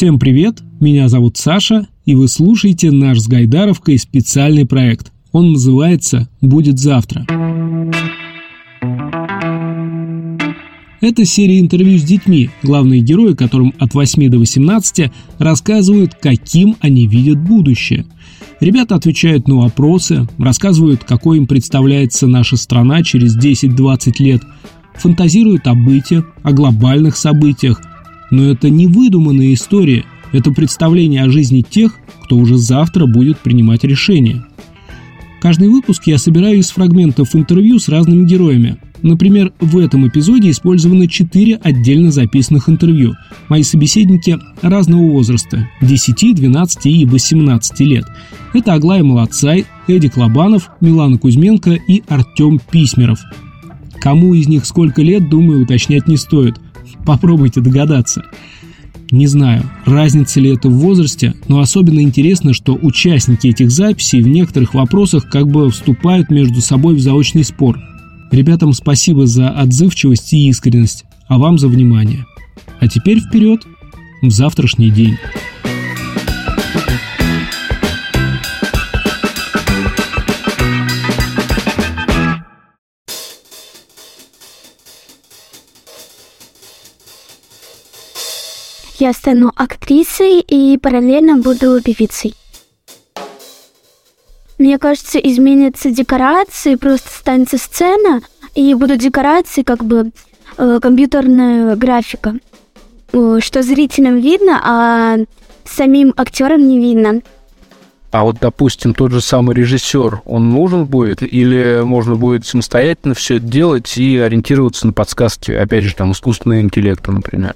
Всем привет, меня зовут Саша, и вы слушаете наш с Гайдаровкой специальный проект. Он называется «Будет завтра». Это серия интервью с детьми, главные герои, которым от 8 до 18 рассказывают, каким они видят будущее. Ребята отвечают на вопросы, рассказывают, какой им представляется наша страна через 10-20 лет, фантазируют о быте, о глобальных событиях. Но это не выдуманные истории, это представление о жизни тех, кто уже завтра будет принимать решения. Каждый выпуск я собираю из фрагментов интервью с разными героями – Например, в этом эпизоде использованы четыре отдельно записанных интервью. Мои собеседники разного возраста – 10, 12 и 18 лет. Это Аглая Молодцай, Эдик Лобанов, Милана Кузьменко и Артем Письмеров. Кому из них сколько лет, думаю, уточнять не стоит. Попробуйте догадаться. Не знаю, разница ли это в возрасте, но особенно интересно, что участники этих записей в некоторых вопросах как бы вступают между собой в заочный спор – Ребятам спасибо за отзывчивость и искренность, а вам за внимание. А теперь вперед в завтрашний день. Я стану актрисой и параллельно буду певицей. Мне кажется, изменятся декорации, просто станется сцена, и будут декорации как бы э, компьютерная графика, что зрителям видно, а самим актерам не видно. А вот, допустим, тот же самый режиссер, он нужен будет? Или можно будет самостоятельно все это делать и ориентироваться на подсказки, опять же, там, искусственного интеллекта, например?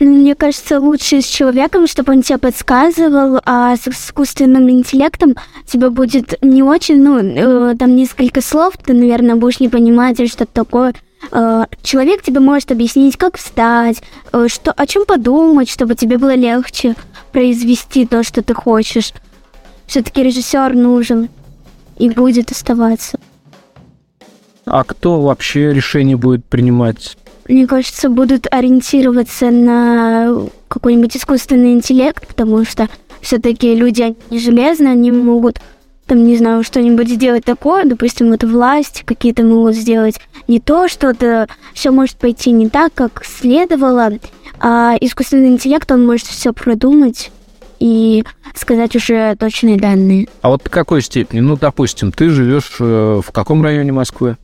Мне кажется, лучше с человеком, чтобы он тебе подсказывал, а с искусственным интеллектом тебе будет не очень, ну, э, там несколько слов, ты, наверное, будешь не понимать, что такое. Э, человек тебе может объяснить, как встать, э, что, о чем подумать, чтобы тебе было легче произвести то, что ты хочешь. Все-таки режиссер нужен и будет оставаться. А кто вообще решение будет принимать? Мне кажется, будут ориентироваться на какой-нибудь искусственный интеллект, потому что все-таки люди не железные, они могут там, не знаю, что-нибудь сделать такое, допустим, вот власть какие-то могут сделать не то, что-то все может пойти не так, как следовало, а искусственный интеллект, он может все продумать и сказать уже точные данные. А вот в какой степени? Ну, допустим, ты живешь э, в каком районе Москвы?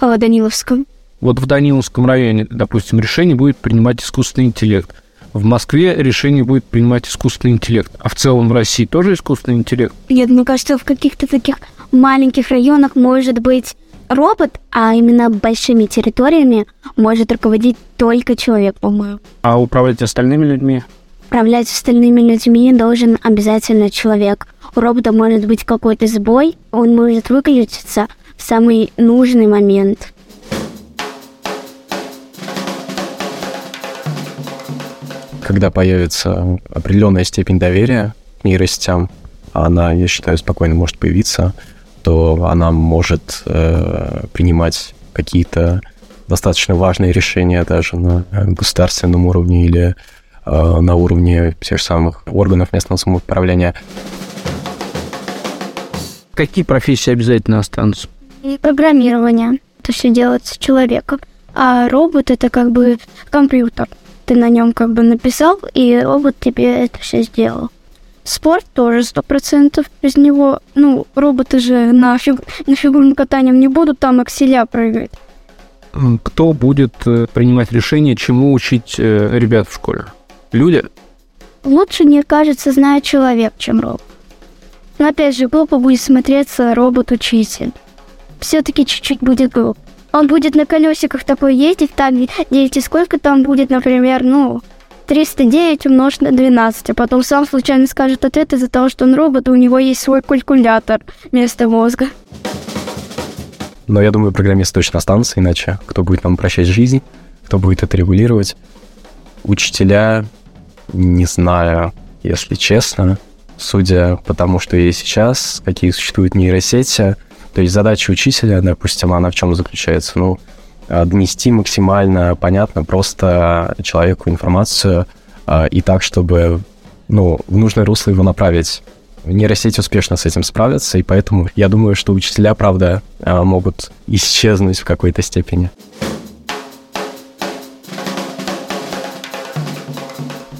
В Даниловском. Вот в Даниловском районе, допустим, решение будет принимать искусственный интеллект. В Москве решение будет принимать искусственный интеллект. А в целом в России тоже искусственный интеллект? Нет, мне кажется, в каких-то таких маленьких районах может быть робот, а именно большими территориями может руководить только человек, по-моему. А управлять остальными людьми? Управлять остальными людьми должен обязательно человек. У робота может быть какой-то сбой, он может выключиться в самый нужный момент. Когда появится определенная степень доверия к нейросетям, а она, я считаю, спокойно может появиться, то она может э, принимать какие-то достаточно важные решения даже на государственном уровне или э, на уровне тех же самых органов местного самоуправления. Какие профессии обязательно останутся? Программирование. Это все делается человеком. А робот это как бы компьютер ты на нем как бы написал, и робот тебе это все сделал. Спорт тоже сто процентов из него. Ну, роботы же на, фиг... на фигурном катании не будут там акселя прыгать. Кто будет э, принимать решение, чему учить э, ребят в школе? Люди? Лучше, мне кажется, знает человек, чем робот. Но опять же, глупо будет смотреться робот-учитель. Все-таки чуть-чуть будет глупо он будет на колесиках такой ездить, так, дети, сколько там будет, например, ну, 309 умножить на 12, а потом сам случайно скажет ответ из-за того, что он робот, и у него есть свой калькулятор вместо мозга. Но я думаю, программисты точно останутся, иначе кто будет нам упрощать жизнь, кто будет это регулировать? Учителя, не знаю, если честно, судя по тому, что есть сейчас, какие существуют нейросети, то есть задача учителя, допустим, она в чем заключается? Ну, донести максимально понятно просто человеку информацию э, и так, чтобы ну, в нужное русло его направить. Нейросети успешно с этим справятся, и поэтому я думаю, что учителя, правда, а, могут исчезнуть в какой-то степени.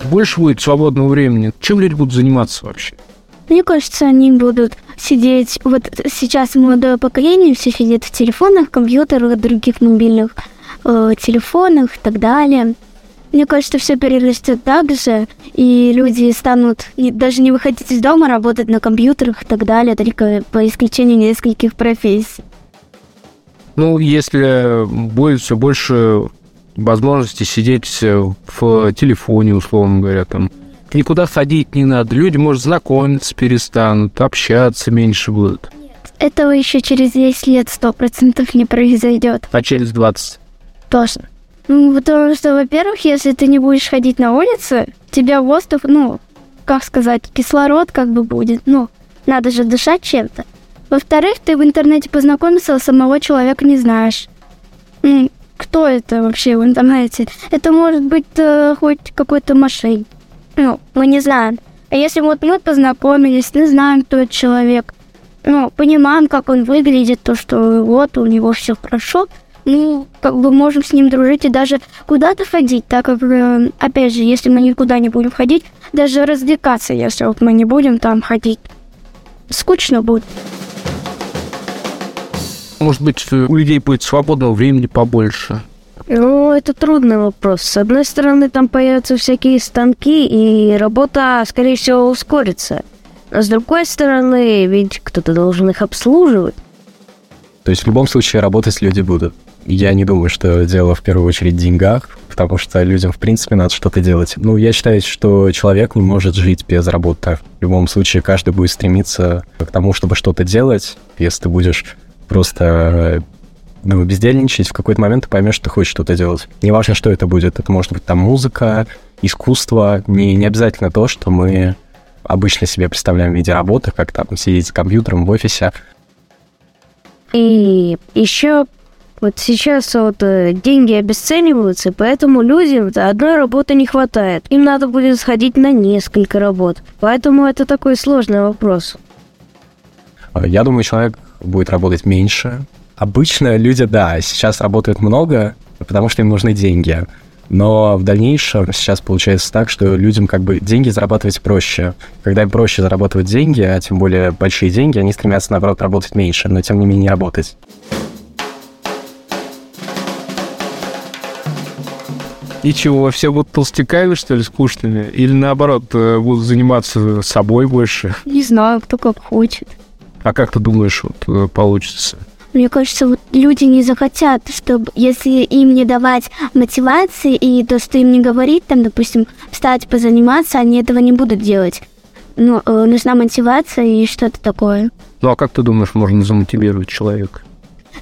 Больше будет свободного времени. Чем люди будут заниматься вообще? Мне кажется, они будут сидеть... Вот сейчас молодое поколение все сидит в телефонах, компьютерах, других мобильных э, телефонах и так далее. Мне кажется, все перерастет так же, и люди станут и даже не выходить из дома, работать на компьютерах и так далее, только по исключению нескольких профессий. Ну, если будет все больше возможности сидеть в телефоне, условно говоря, там, никуда ходить не надо, люди, может, знакомиться перестанут, общаться меньше будут. Этого еще через 10 лет сто процентов не произойдет. А через 20? Точно. Ну, потому что, во-первых, если ты не будешь ходить на улице, тебя воздух, ну, как сказать, кислород как бы будет. Ну, надо же дышать чем-то. Во-вторых, ты в интернете познакомился, а самого человека не знаешь. Кто это вообще в интернете? Это может быть э, хоть какой-то мошенник. Ну, мы не знаем. А если вот мы познакомились, не знаем, кто этот человек, ну, понимаем, как он выглядит, то, что вот у него все хорошо, ну, как бы можем с ним дружить и даже куда-то ходить, так как, э, опять же, если мы никуда не будем ходить, даже развлекаться, если вот мы не будем там ходить, скучно будет. Может быть, у людей будет свободного времени побольше. Ну, это трудный вопрос. С одной стороны, там появятся всякие станки, и работа, скорее всего, ускорится. А с другой стороны, ведь кто-то должен их обслуживать. То есть в любом случае работать люди будут. Я не думаю, что дело в первую очередь в деньгах, потому что людям, в принципе, надо что-то делать. Ну, я считаю, что человек не может жить без работы. В любом случае, каждый будет стремиться к тому, чтобы что-то делать. Если ты будешь просто ну, бездельничать, в какой-то момент ты поймешь, что ты хочешь что-то делать. Неважно, что это будет. Это может быть там музыка, искусство. Не, не обязательно то, что мы обычно себе представляем в виде работы, как там сидеть за компьютером в офисе. И еще вот сейчас вот э, деньги обесцениваются, поэтому людям одной работы не хватает. Им надо будет сходить на несколько работ. Поэтому это такой сложный вопрос. А, я думаю, человек будет работать меньше. Обычно люди, да, сейчас работают много, потому что им нужны деньги. Но в дальнейшем сейчас получается так, что людям как бы деньги зарабатывать проще. Когда им проще зарабатывать деньги, а тем более большие деньги, они стремятся, наоборот, работать меньше, но тем не менее работать. И чего, все будут толстяками, что ли, скучными? Или наоборот, э, будут заниматься собой больше? Не знаю, кто как хочет. А как ты думаешь, вот э, получится? Мне кажется, вот люди не захотят, чтобы, если им не давать мотивации и то, что им не говорить, там, допустим, встать, позаниматься, они этого не будут делать. Ну, э, нужна мотивация и что-то такое. Ну, а как ты думаешь, можно замотивировать человека?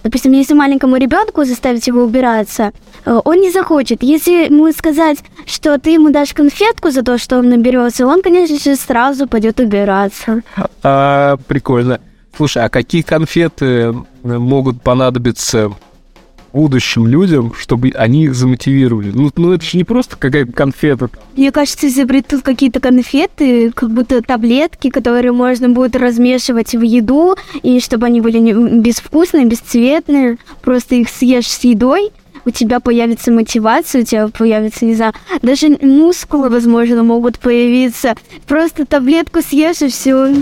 Допустим, если маленькому ребенку заставить его убираться, э, он не захочет. Если ему сказать, что ты ему дашь конфетку за то, что он наберется, он, конечно же, сразу пойдет убираться. А, прикольно. Слушай, а какие конфеты могут понадобиться будущим людям, чтобы они их замотивировали. Ну, ну это же не просто какая-то конфета. Мне кажется, изобретут какие-то конфеты, как будто таблетки, которые можно будет размешивать в еду, и чтобы они были безвкусные, бесцветные, просто их съешь с едой, у тебя появится мотивация, у тебя появится, не знаю, даже мускулы, возможно, могут появиться. Просто таблетку съешь и все.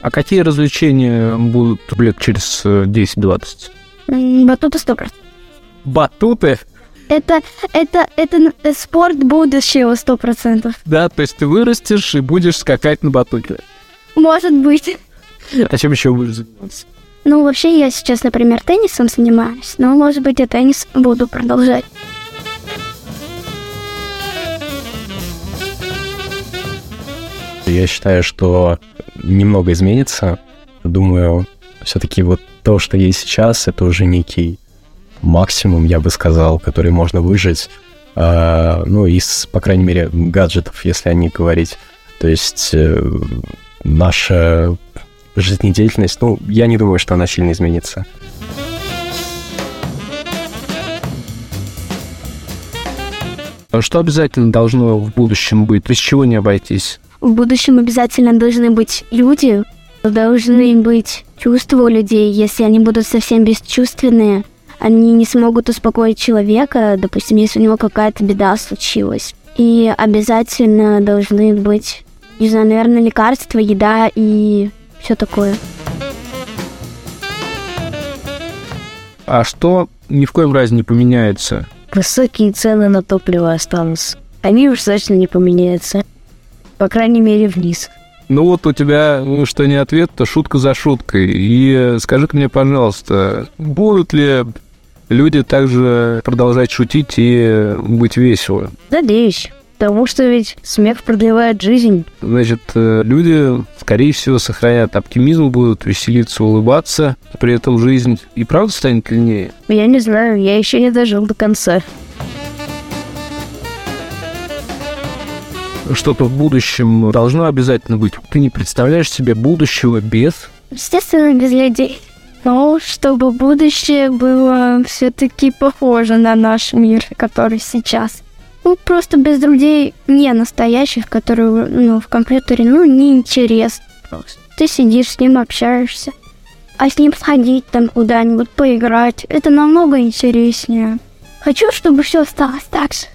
А какие развлечения будут лет через 10-20? Батуты 100%. Батуты? Это, это, это э, спорт будущего сто процентов. Да, то есть ты вырастешь и будешь скакать на батуте. Может быть. А чем еще будешь заниматься? Ну, вообще, я сейчас, например, теннисом занимаюсь, но, может быть, я теннис буду продолжать. что я считаю, что немного изменится. Думаю, все-таки вот то, что есть сейчас, это уже некий максимум, я бы сказал, который можно выжить. Э, ну, из, по крайней мере, гаджетов, если о них говорить. То есть э, наша жизнедеятельность, ну, я не думаю, что она сильно изменится. А что обязательно должно в будущем быть? Без чего не обойтись? В будущем обязательно должны быть люди, должны быть чувства у людей. Если они будут совсем бесчувственные, они не смогут успокоить человека, допустим, если у него какая-то беда случилась. И обязательно должны быть, не знаю, наверное, лекарства, еда и все такое. А что ни в коем разе не поменяется? Высокие цены на топливо останутся. Они уж точно не поменяются. По крайней мере, вниз. Ну вот у тебя, ну, что не ответ, то шутка за шуткой. И э, скажи-ка мне, пожалуйста, будут ли люди также продолжать шутить и быть весело? Надеюсь. Потому что ведь смех продлевает жизнь. Значит, э, люди, скорее всего, сохранят оптимизм, будут веселиться, улыбаться. При этом жизнь и правда станет длиннее. Я не знаю, я еще не дожил до конца. Что-то в будущем должно обязательно быть. Ты не представляешь себе будущего без... Естественно, без людей. Но чтобы будущее было все-таки похоже на наш мир, который сейчас. Ну, просто без людей не настоящих, которые ну, в компьютере, ну, неинтересно просто. Ты сидишь с ним, общаешься. А с ним сходить там куда-нибудь, поиграть, это намного интереснее. Хочу, чтобы все осталось так же.